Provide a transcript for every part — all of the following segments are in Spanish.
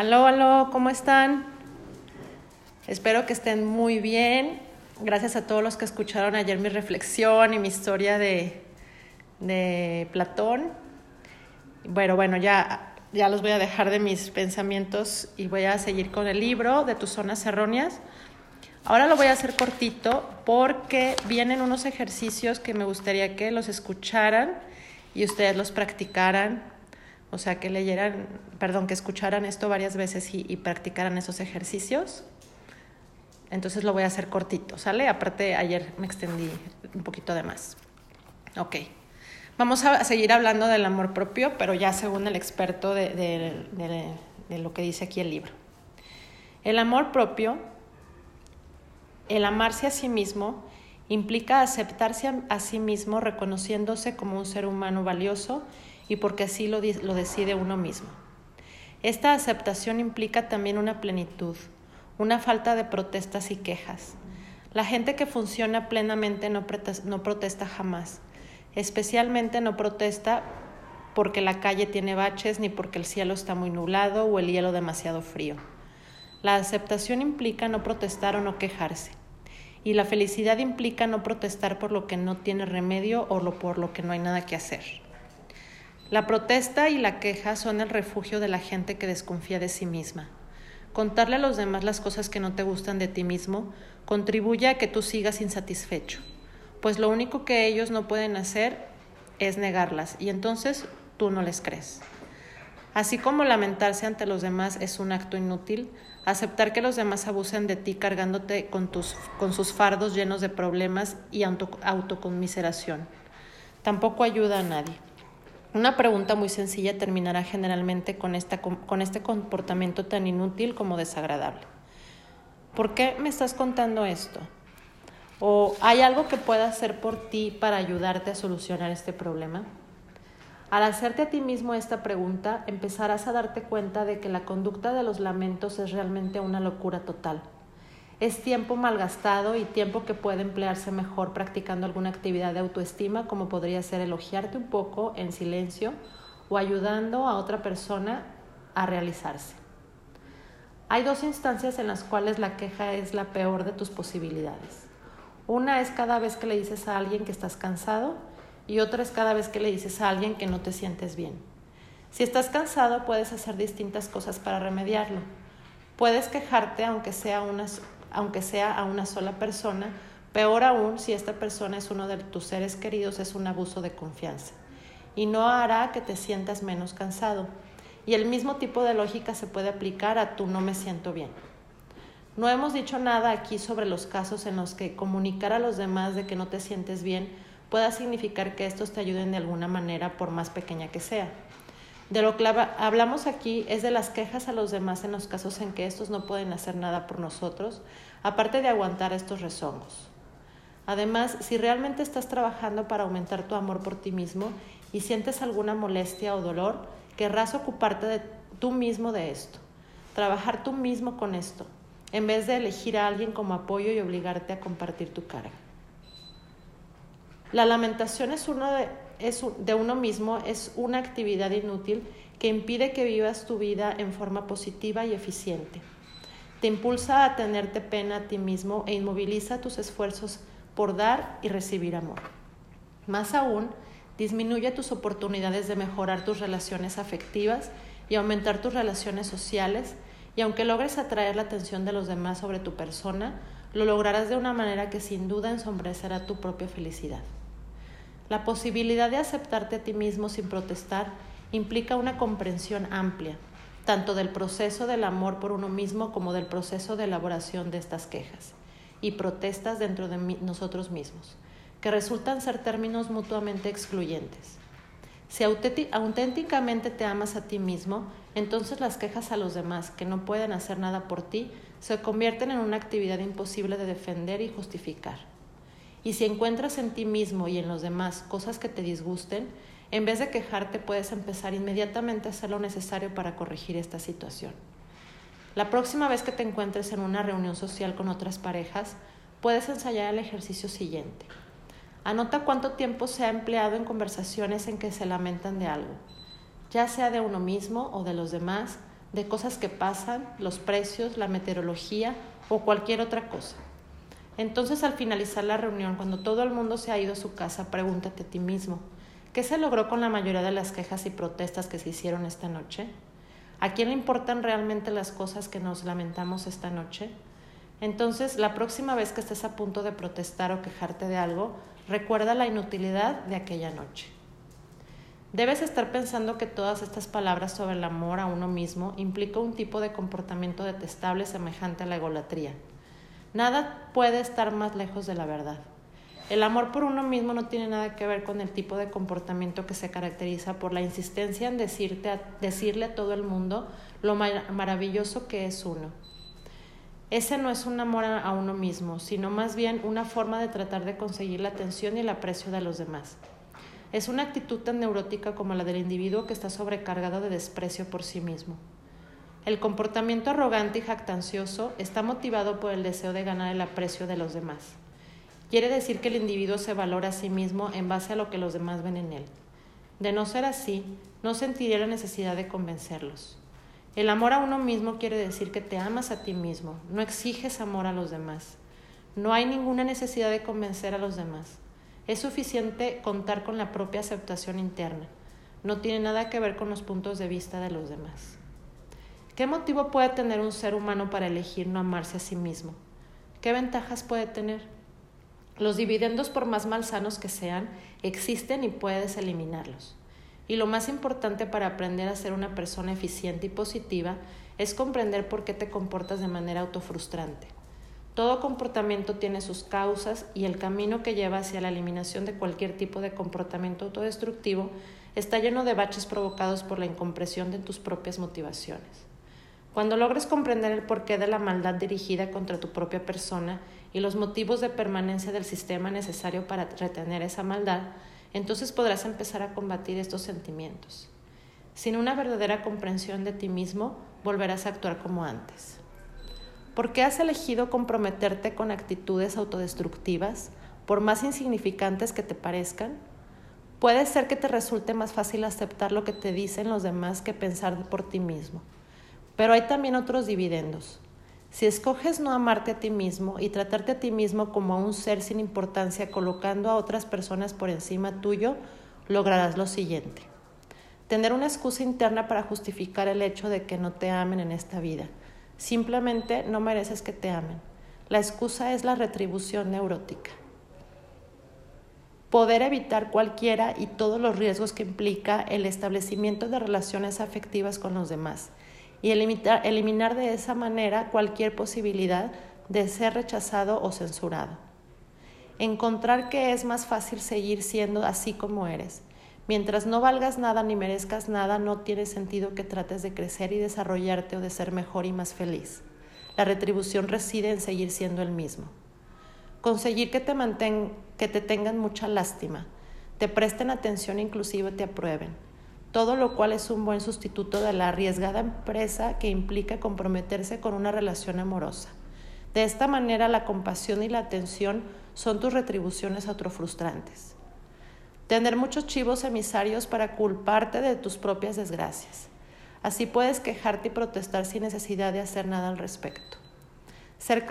Aló, aló, ¿cómo están? Espero que estén muy bien. Gracias a todos los que escucharon ayer mi reflexión y mi historia de, de Platón. Bueno, bueno, ya, ya los voy a dejar de mis pensamientos y voy a seguir con el libro de tus zonas erróneas. Ahora lo voy a hacer cortito porque vienen unos ejercicios que me gustaría que los escucharan y ustedes los practicaran, o sea, que leyeran, perdón, que escucharan esto varias veces y, practicaran esos ejercicios. Entonces lo voy a hacer cortito, ¿sale? Aparte, ayer me extendí un poquito de más. Ok. Vamos a seguir hablando del amor propio, pero ya según el experto de, de lo que dice aquí el libro. El amor propio el amarse a sí mismo implica aceptarse a, sí mismo reconociéndose como un ser humano valioso y porque así lo, decide uno mismo. Esta aceptación implica también una plenitud, una falta de protestas y quejas. La gente que funciona plenamente no protesta, jamás, especialmente no protesta porque la calle tiene baches ni porque el cielo está muy nublado o el hielo demasiado frío. La aceptación implica no protestar o no quejarse. Y la felicidad implica no protestar por lo que no tiene remedio o por lo que no hay nada que hacer. La protesta y la queja son el refugio de la gente que desconfía de sí misma. Contarle a los demás las cosas que no te gustan de ti mismo contribuye a que tú sigas insatisfecho, pues lo único que ellos no pueden hacer es negarlas y entonces tú no les crees. Así como lamentarse ante los demás es un acto inútil, aceptar que los demás abusen de ti cargándote con, sus fardos llenos de problemas y auto, autoconmiseración. Tampoco ayuda a nadie. Una pregunta muy sencilla terminará generalmente con, este comportamiento tan inútil como desagradable. ¿Por qué me estás contando esto? ¿O hay algo que pueda hacer por ti para ayudarte a solucionar este problema? Al hacerte a ti mismo esta pregunta, empezarás a darte cuenta de que la conducta de los lamentos es realmente una locura total. Es tiempo malgastado y tiempo que puede emplearse mejor practicando alguna actividad de autoestima, como podría ser elogiarte un poco en silencio o ayudando a otra persona a realizarse. Hay dos instancias en las cuales la queja es la peor de tus posibilidades. Una es cada vez que le dices a alguien que estás cansado y otra es cada vez que le dices a alguien que no te sientes bien. Si estás cansado, puedes hacer distintas cosas para remediarlo. Puedes quejarte aunque sea, una, aunque sea a una sola persona, peor aún si esta persona es uno de tus seres queridos, es un abuso de confianza. Y no hará que te sientas menos cansado. Y el mismo tipo de lógica se puede aplicar a tú no me siento bien. No hemos dicho nada aquí sobre los casos en los que comunicar a los demás de que no te sientes bien pueda significar que estos te ayuden de alguna manera, por más pequeña que sea. De lo que hablamos aquí es de las quejas a los demás en los casos en que estos no pueden hacer nada por nosotros, aparte de aguantar estos rezongos. Además, si realmente estás trabajando para aumentar tu amor por ti mismo y sientes alguna molestia o dolor, querrás ocuparte de tú mismo de esto, trabajar tú mismo con esto, en vez de elegir a alguien como apoyo y obligarte a compartir tu carga. La lamentación es uno de, es, de uno mismo, es una actividad inútil que impide que vivas tu vida en forma positiva y eficiente. Te impulsa a tenerte pena a ti mismo e inmoviliza tus esfuerzos por dar y recibir amor. Más aún, disminuye tus oportunidades de mejorar tus relaciones afectivas y aumentar tus relaciones sociales, y aunque logres atraer la atención de los demás sobre tu persona, lo lograrás de una manera que sin duda ensombrecerá tu propia felicidad. La posibilidad de aceptarte a ti mismo sin protestar implica una comprensión amplia, tanto del proceso del amor por uno mismo como del proceso de elaboración de estas quejas y protestas dentro de nosotros mismos, que resultan ser términos mutuamente excluyentes. Si auténticamente te amas a ti mismo, entonces las quejas a los demás que no pueden hacer nada por ti se convierten en una actividad imposible de defender y justificar. Y si encuentras en ti mismo y en los demás cosas que te disgusten, en vez de quejarte puedes empezar inmediatamente a hacer lo necesario para corregir esta situación. La próxima vez que te encuentres en una reunión social con otras parejas, puedes ensayar el ejercicio siguiente. Anota cuánto tiempo se ha empleado en conversaciones en que se lamentan de algo, ya sea de uno mismo o de los demás, de cosas que pasan, los precios, la meteorología o cualquier otra cosa. Entonces al finalizar la reunión, cuando todo el mundo se ha ido a su casa, pregúntate a ti mismo, ¿qué se logró con la mayoría de las quejas y protestas que se hicieron esta noche? ¿A quién le importan realmente las cosas que nos lamentamos esta noche? Entonces, la próxima vez que estés a punto de protestar o quejarte de algo, recuerda la inutilidad de aquella noche. Debes estar pensando que todas estas palabras sobre el amor a uno mismo implica un tipo de comportamiento detestable semejante a la egolatría. Nada puede estar más lejos de la verdad. El amor por uno mismo no tiene nada que ver con el tipo de comportamiento que se caracteriza por la insistencia en decirte decirle a todo el mundo lo maravilloso que es uno. Ese no es un amor a uno mismo, sino más bien una forma de tratar de conseguir la atención y el aprecio de los demás. Es una actitud tan neurótica como la del individuo que está sobrecargado de desprecio por sí mismo. El comportamiento arrogante y jactancioso está motivado por el deseo de ganar el aprecio de los demás. Quiere decir que el individuo se valora a sí mismo en base a lo que los demás ven en él. De no ser así, no sentiría la necesidad de convencerlos. El amor a uno mismo quiere decir que te amas a ti mismo, no exiges amor a los demás. No hay ninguna necesidad de convencer a los demás. Es suficiente contar con la propia aceptación interna. No tiene nada que ver con los puntos de vista de los demás. ¿Qué motivo puede tener un ser humano para elegir no amarse a sí mismo? ¿Qué ventajas puede tener? Los dividendos, por más malsanos que sean, existen y puedes eliminarlos. Y lo más importante para aprender a ser una persona eficiente y positiva es comprender por qué te comportas de manera autofrustrante. Todo comportamiento tiene sus causas y el camino que lleva hacia la eliminación de cualquier tipo de comportamiento autodestructivo está lleno de baches provocados por la incompresión de tus propias motivaciones. Cuando logres comprender el porqué de la maldad dirigida contra tu propia persona y los motivos de permanencia del sistema necesario para retener esa maldad, entonces podrás empezar a combatir estos sentimientos. Sin una verdadera comprensión de ti mismo, volverás a actuar como antes. ¿Por qué has elegido comprometerte con actitudes autodestructivas, por más insignificantes que te parezcan? Puede ser que te resulte más fácil aceptar lo que te dicen los demás que pensar por ti mismo. Pero hay también otros dividendos. Si escoges no amarte a ti mismo y tratarte a ti mismo como a un ser sin importancia colocando a otras personas por encima tuyo, lograrás lo siguiente. Tener una excusa interna para justificar el hecho de que no te amen en esta vida Simplemente no mereces que te amen. La excusa es la retribución neurótica. Poder evitar cualquiera y todos los riesgos que implica el establecimiento de relaciones afectivas con los demás y eliminar, de esa manera cualquier posibilidad de ser rechazado o censurado. Encontrar que es más fácil seguir siendo así como eres. Mientras no valgas nada ni merezcas nada, no tiene sentido que trates de crecer y desarrollarte o de ser mejor y más feliz. La retribución reside en seguir siendo el mismo. Conseguir que te, que te tengan mucha lástima, te presten atención e inclusive te aprueben. Todo lo cual es un buen sustituto de la arriesgada empresa que implica comprometerse con una relación amorosa. De esta manera la compasión y la atención son tus retribuciones autofrustrantes tener muchos chivos emisarios para culparte de tus propias desgracias. Así puedes quejarte y protestar sin necesidad de hacer nada al respecto. Ser,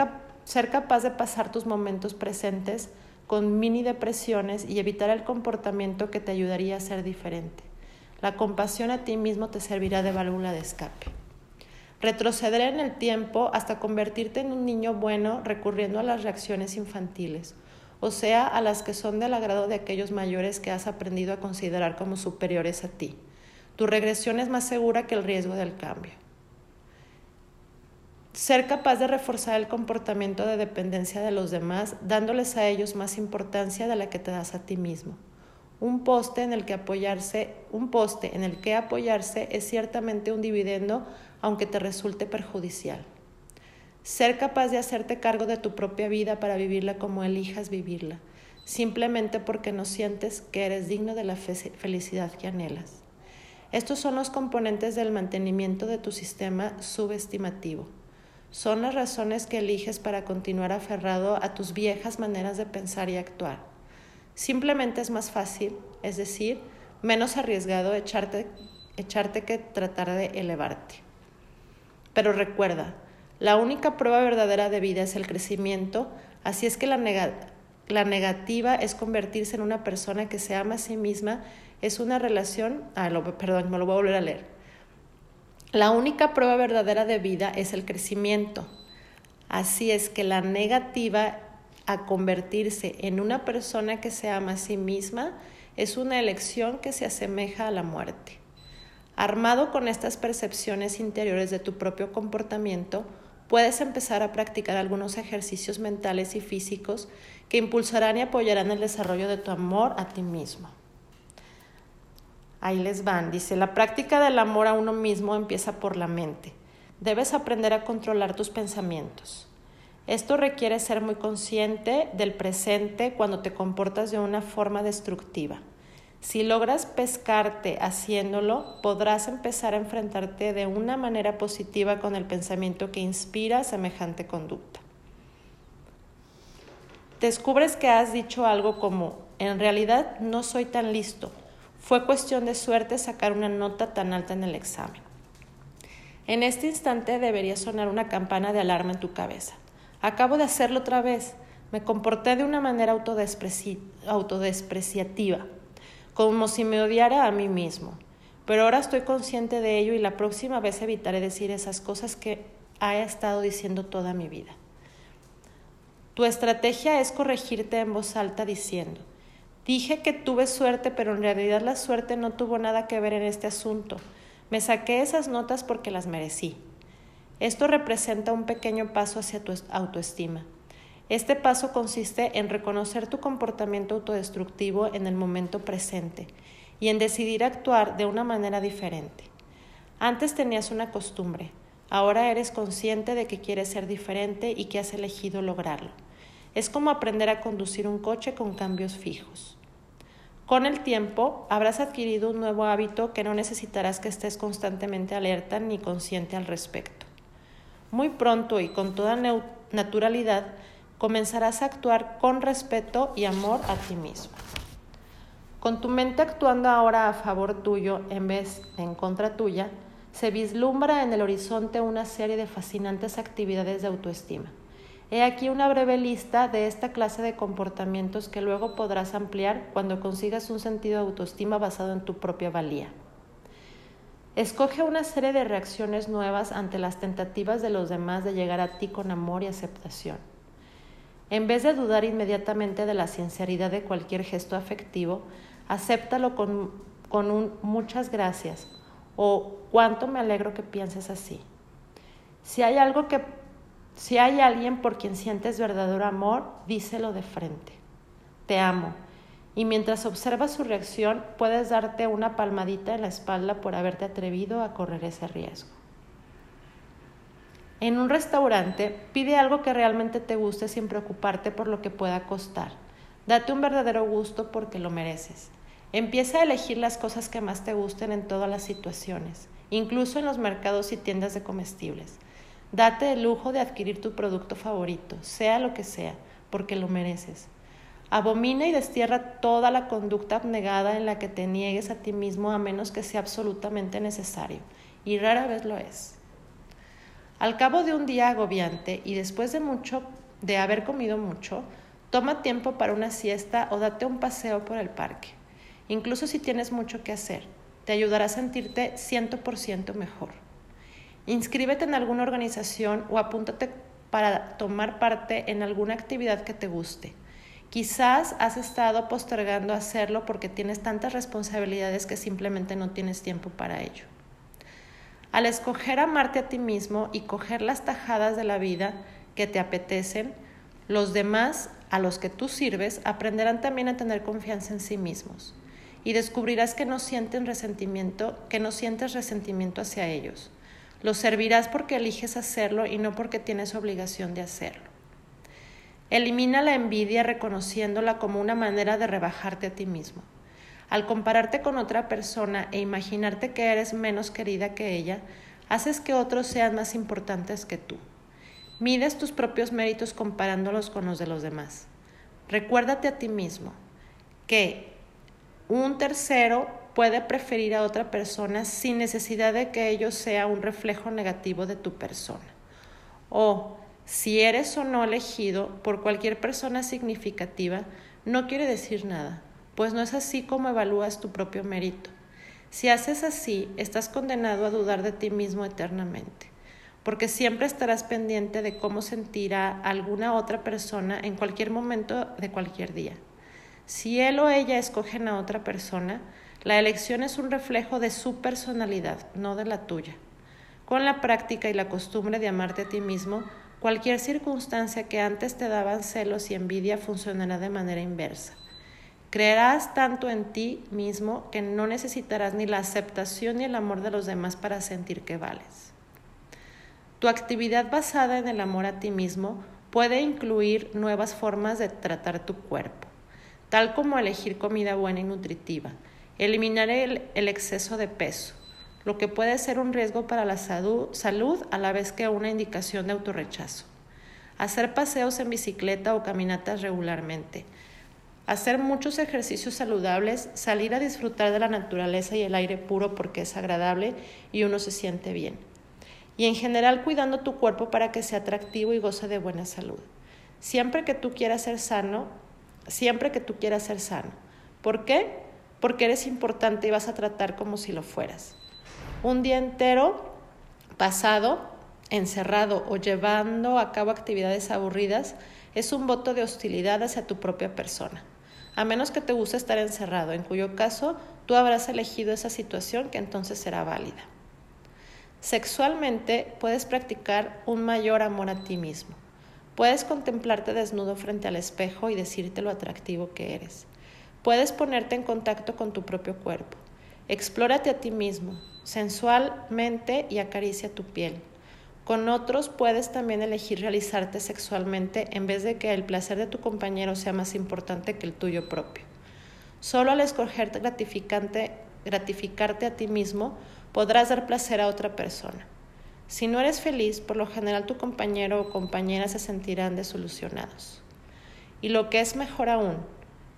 ser capaz de pasar tus momentos presentes con mini depresiones y evitar el comportamiento que te ayudaría a ser diferente. La compasión a ti mismo te servirá de válvula de escape. Retroceder en el tiempo hasta convertirte en un niño bueno recurriendo a las reacciones infantiles o sea, a las que son del agrado de aquellos mayores que has aprendido a considerar como superiores a ti. Tu regresión es más segura que el riesgo del cambio. Ser capaz de reforzar el comportamiento de dependencia de los demás, dándoles a ellos más importancia de la que te das a ti mismo. Un poste en el que apoyarse, un poste en el que apoyarse es ciertamente un dividendo, aunque te resulte perjudicial. Ser capaz de hacerte cargo de tu propia vida para vivirla como elijas vivirla, simplemente porque no sientes que eres digno de la felicidad que anhelas. Estos son los componentes del mantenimiento de tu sistema subestimativo. Son las razones que eliges para continuar aferrado a tus viejas maneras de pensar y actuar. Simplemente es más fácil, es decir, menos arriesgado echarte, echarte que tratar de elevarte. pero recuerda, la única prueba verdadera de vida es el crecimiento, así es que la, la negativa es convertirse en una persona que se ama a sí misma, es una relación, ah, perdón, me lo voy a volver a leer. La única prueba verdadera de vida es el crecimiento, así es que la negativa a convertirse en una persona que se ama a sí misma es una elección que se asemeja a la muerte. Armado con estas percepciones interiores de tu propio comportamiento, puedes empezar a practicar algunos ejercicios mentales y físicos que impulsarán y apoyarán el desarrollo de tu amor a ti mismo. Ahí les van. Dice, la práctica del amor a uno mismo empieza por la mente. Debes aprender a controlar tus pensamientos. Esto requiere ser muy consciente del presente cuando te comportas de una forma destructiva. Si logras pescarte haciéndolo, podrás empezar a enfrentarte de una manera positiva con el pensamiento que inspira semejante conducta. Descubres que has dicho algo como, en realidad no soy tan listo. Fue cuestión de suerte sacar una nota tan alta en el examen. En este instante debería sonar una campana de alarma en tu cabeza. Acabo de hacerlo otra vez. Me comporté de una manera autodespreciativa como si me odiara a mí mismo. Pero ahora estoy consciente de ello y la próxima vez evitaré decir esas cosas que he estado diciendo toda mi vida. Tu estrategia es corregirte en voz alta diciendo, dije que tuve suerte, pero en realidad la suerte no tuvo nada que ver en este asunto. Me saqué esas notas porque las merecí. Esto representa un pequeño paso hacia tu autoestima. Este paso consiste en reconocer tu comportamiento autodestructivo en el momento presente y en decidir actuar de una manera diferente. Antes tenías una costumbre, ahora eres consciente de que quieres ser diferente y que has elegido lograrlo. Es como aprender a conducir un coche con cambios fijos. Con el tiempo habrás adquirido un nuevo hábito que no necesitarás que estés constantemente alerta ni consciente al respecto. Muy pronto y con toda naturalidad comenzarás a actuar con respeto y amor a ti mismo. Con tu mente actuando ahora a favor tuyo en vez de en contra tuya, se vislumbra en el horizonte una serie de fascinantes actividades de autoestima. He aquí una breve lista de esta clase de comportamientos que luego podrás ampliar cuando consigas un sentido de autoestima basado en tu propia valía. Escoge una serie de reacciones nuevas ante las tentativas de los demás de llegar a ti con amor y aceptación. En vez de dudar inmediatamente de la sinceridad de cualquier gesto afectivo, acéptalo con, con un muchas gracias o cuánto me alegro que pienses así. Si hay algo que si hay alguien por quien sientes verdadero amor, díselo de frente. Te amo. Y mientras observas su reacción, puedes darte una palmadita en la espalda por haberte atrevido a correr ese riesgo. En un restaurante, pide algo que realmente te guste sin preocuparte por lo que pueda costar. Date un verdadero gusto porque lo mereces. Empieza a elegir las cosas que más te gusten en todas las situaciones, incluso en los mercados y tiendas de comestibles. Date el lujo de adquirir tu producto favorito, sea lo que sea, porque lo mereces. Abomina y destierra toda la conducta abnegada en la que te niegues a ti mismo a menos que sea absolutamente necesario, y rara vez lo es. Al cabo de un día agobiante y después de mucho de haber comido mucho, toma tiempo para una siesta o date un paseo por el parque. Incluso si tienes mucho que hacer, te ayudará a sentirte 100% mejor. Inscríbete en alguna organización o apúntate para tomar parte en alguna actividad que te guste. Quizás has estado postergando hacerlo porque tienes tantas responsabilidades que simplemente no tienes tiempo para ello. Al escoger amarte a ti mismo y coger las tajadas de la vida que te apetecen, los demás a los que tú sirves aprenderán también a tener confianza en sí mismos y descubrirás que no sienten resentimiento, que no sientes resentimiento hacia ellos. Los servirás porque eliges hacerlo y no porque tienes obligación de hacerlo. Elimina la envidia reconociéndola como una manera de rebajarte a ti mismo. Al compararte con otra persona e imaginarte que eres menos querida que ella, haces que otros sean más importantes que tú. Mides tus propios méritos comparándolos con los de los demás. Recuérdate a ti mismo que un tercero puede preferir a otra persona sin necesidad de que ello sea un reflejo negativo de tu persona. O si eres o no elegido por cualquier persona significativa, no quiere decir nada, pues no es así como evalúas tu propio mérito. Si haces así, estás condenado a dudar de ti mismo eternamente, porque siempre estarás pendiente de cómo sentirá alguna otra persona en cualquier momento de cualquier día. Si él o ella escogen a otra persona, la elección es un reflejo de su personalidad, no de la tuya. Con la práctica y la costumbre de amarte a ti mismo, Cualquier circunstancia que antes te daban celos y envidia funcionará de manera inversa. Creerás tanto en ti mismo que no necesitarás ni la aceptación ni el amor de los demás para sentir que vales. Tu actividad basada en el amor a ti mismo puede incluir nuevas formas de tratar tu cuerpo, tal como elegir comida buena y nutritiva, eliminar el, exceso de peso, lo que puede ser un riesgo para la salud a la vez que una indicación de autorrechazo. Hacer paseos en bicicleta o caminatas regularmente. Hacer muchos ejercicios saludables, salir a disfrutar de la naturaleza y el aire puro porque es agradable y uno se siente bien. Y en general cuidando tu cuerpo para que sea atractivo y goce de buena salud. Siempre que tú quieras ser sano, siempre que tú quieras ser sano. ¿Por qué? Porque eres importante y vas a tratar como si lo fueras un día entero pasado encerrado o llevando a cabo actividades aburridas es un voto de hostilidad hacia tu propia persona, a menos que te guste estar encerrado, en cuyo caso tú habrás elegido esa situación que entonces será válida. Sexualmente puedes practicar un mayor amor a ti mismo. Puedes contemplarte desnudo frente al espejo y decirte lo atractivo que eres. Puedes ponerte en contacto con tu propio cuerpo. Explórate a ti mismo, sensualmente y acaricia tu piel. Con otros puedes también elegir realizarte sexualmente en vez de que el placer de tu compañero sea más importante que el tuyo propio. Solo al escoger gratificante, gratificarte a ti mismo podrás dar placer a otra persona. Si no eres feliz, por lo general tu compañero o compañera se sentirán desolucionados. Y lo que es mejor aún,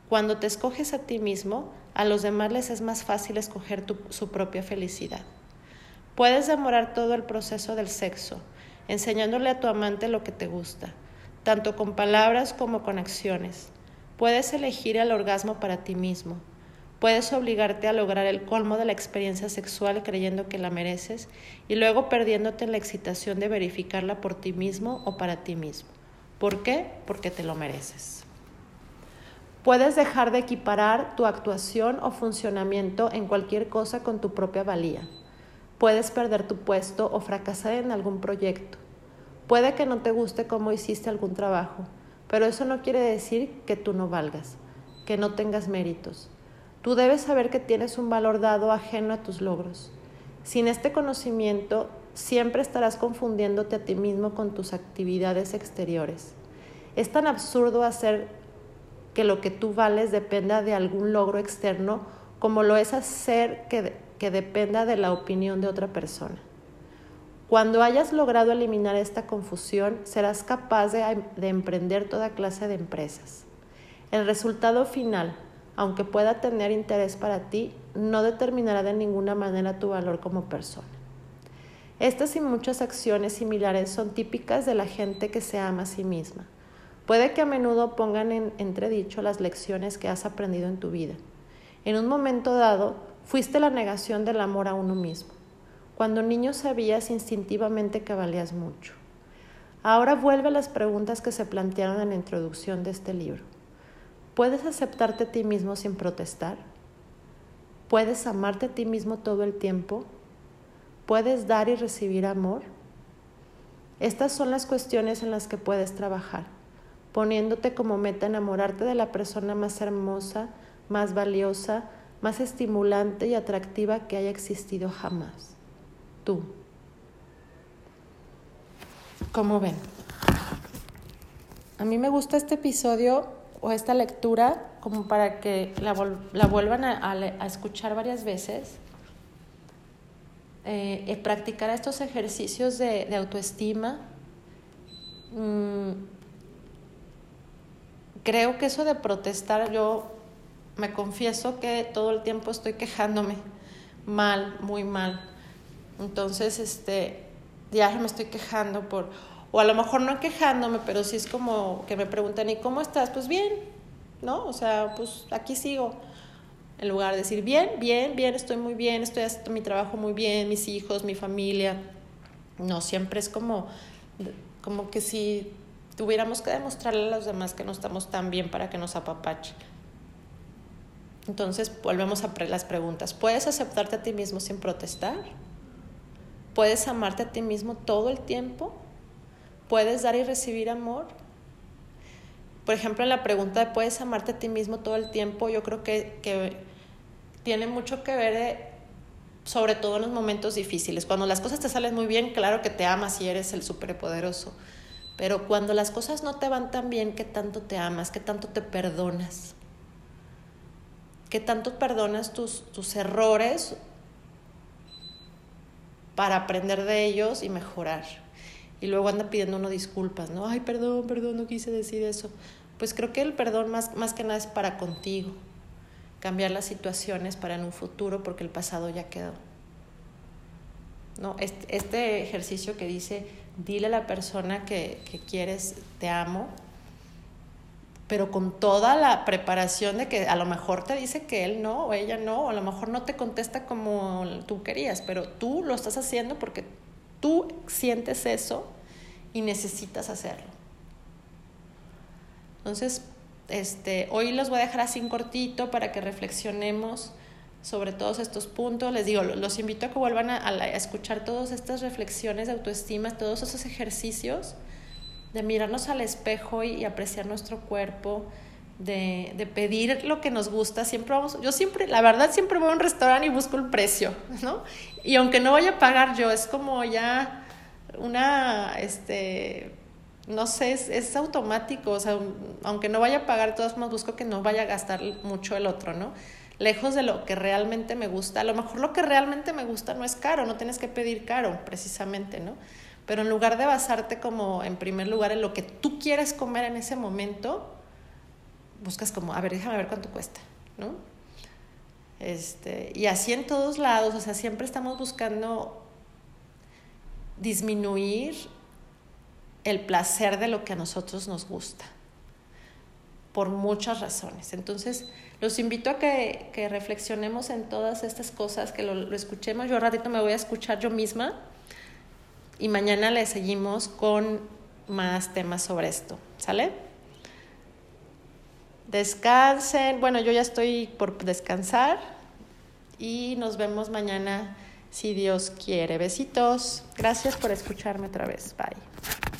cuando te escoges a ti mismo, a los demás les es más fácil escoger su propia felicidad. Puedes demorar todo el proceso del sexo, enseñándole a tu amante lo que te gusta, tanto con palabras como con acciones. Puedes elegir el orgasmo para ti mismo. Puedes obligarte a lograr el colmo de la experiencia sexual creyendo que la mereces y luego perdiéndote en la excitación de verificarla por ti mismo o para ti mismo. ¿Por qué? Porque te lo mereces. Puedes dejar de equiparar tu actuación o funcionamiento en cualquier cosa con tu propia valía. Puedes perder tu puesto o fracasar en algún proyecto. Puede que no te guste cómo hiciste algún trabajo, pero eso no quiere decir que tú no valgas, que no tengas méritos. Tú debes saber que tienes un valor dado ajeno a tus logros. Sin este conocimiento, siempre estarás confundiéndote a ti mismo con tus actividades exteriores. Es tan absurdo hacer que lo que tú vales dependa de algún logro externo, como lo es hacer que, que dependa de la opinión de otra persona. Cuando hayas logrado eliminar esta confusión, serás capaz de, de emprender toda clase de empresas. El resultado final, aunque pueda tener interés para ti, no determinará de ninguna manera tu valor como persona. Estas y muchas acciones similares son típicas de la gente que se ama a sí misma. Puede que a menudo pongan en entredicho las lecciones que has aprendido en tu vida. En un momento dado, fuiste la negación del amor a uno mismo. Cuando niño sabías instintivamente que valías mucho. Ahora vuelve a las preguntas que se plantearon en la introducción de este libro. ¿Puedes aceptarte a ti mismo sin protestar? ¿Puedes amarte a ti mismo todo el tiempo? ¿Puedes dar y recibir amor? Estas son las cuestiones en las que puedes trabajar poniéndote como meta enamorarte de la persona más hermosa, más valiosa, más estimulante y atractiva que haya existido jamás. Tú. ¿Cómo ven? A mí me gusta este episodio o esta lectura como para que la, vuelvan a, escuchar varias veces, eh, practicar estos ejercicios de, autoestima. Mm, creo que eso de protestar yo me confieso que todo el tiempo estoy quejándome mal, muy mal. Entonces, este, ya me estoy quejando por, o a lo mejor no quejándome, pero sí es como que me preguntan, ¿y cómo estás? Pues bien, ¿no? O sea, pues aquí sigo. En lugar de decir, bien, bien, bien, estoy muy bien, estoy haciendo mi trabajo muy bien, mis hijos, mi familia. No, siempre es como, como que si tuviéramos que demostrarle a los demás que no estamos tan bien para que nos apapachen. Entonces volvemos a las preguntas. ¿Puedes aceptarte a ti mismo sin protestar? ¿Puedes amarte a ti mismo todo el tiempo? ¿Puedes dar y recibir amor? Por ejemplo, en la pregunta de ¿puedes amarte a ti mismo todo el tiempo? Yo creo que, que tiene mucho que ver, eh, sobre todo en los momentos difíciles. Cuando las cosas te salen muy bien, claro que te amas y eres el superpoderoso. Pero cuando las cosas no te van tan bien, ¿qué tanto te amas? ¿Qué tanto te perdonas? ¿Qué tanto perdonas tus, tus errores para aprender de ellos y mejorar? Y luego anda pidiendo uno disculpas, ¿no? Ay, perdón, perdón, no quise decir eso. Pues creo que el perdón más, más que nada es para contigo. Cambiar las situaciones para en un futuro porque el pasado ya quedó. ¿No? Este, este ejercicio que dice, dile a la persona que, que quieres, te amo, pero con toda la preparación de que a lo mejor te dice que él no o ella no, o a lo mejor no te contesta como tú querías, pero tú lo estás haciendo porque tú sientes eso y necesitas hacerlo. Entonces, este, hoy los voy a dejar así en cortito para que reflexionemos sobre todos estos puntos. Les digo, los invito a que vuelvan a, escuchar todas estas reflexiones de autoestima, todos esos ejercicios de mirarnos al espejo y, apreciar nuestro cuerpo, de, pedir lo que nos gusta. Siempre vamos, yo siempre, la verdad, siempre voy a un restaurante y busco el precio, ¿no? Y aunque no vaya a pagar yo, es como ya una, este, no sé, es, es automático, o sea, aunque no vaya a pagar, todos modos busco que no vaya a gastar mucho el otro, ¿no? Lejos de lo que realmente me gusta. A lo mejor lo que realmente me gusta no es caro, no tienes que pedir caro, precisamente, ¿no? Pero en lugar de basarte como en primer lugar en lo que tú quieres comer en ese momento, buscas como, a ver, déjame ver cuánto cuesta, ¿no? Este, y así en todos lados, o sea, siempre estamos buscando disminuir el placer de lo que a nosotros nos gusta, por muchas razones. Entonces, los invito a que, que reflexionemos en todas estas cosas, que lo, escuchemos. Yo ratito me voy a escuchar yo misma y mañana le seguimos con más temas sobre esto. ¿Sale? Descansen. Bueno, yo ya estoy por descansar y nos vemos mañana si Dios quiere. Besitos. Gracias por escucharme otra vez. Bye.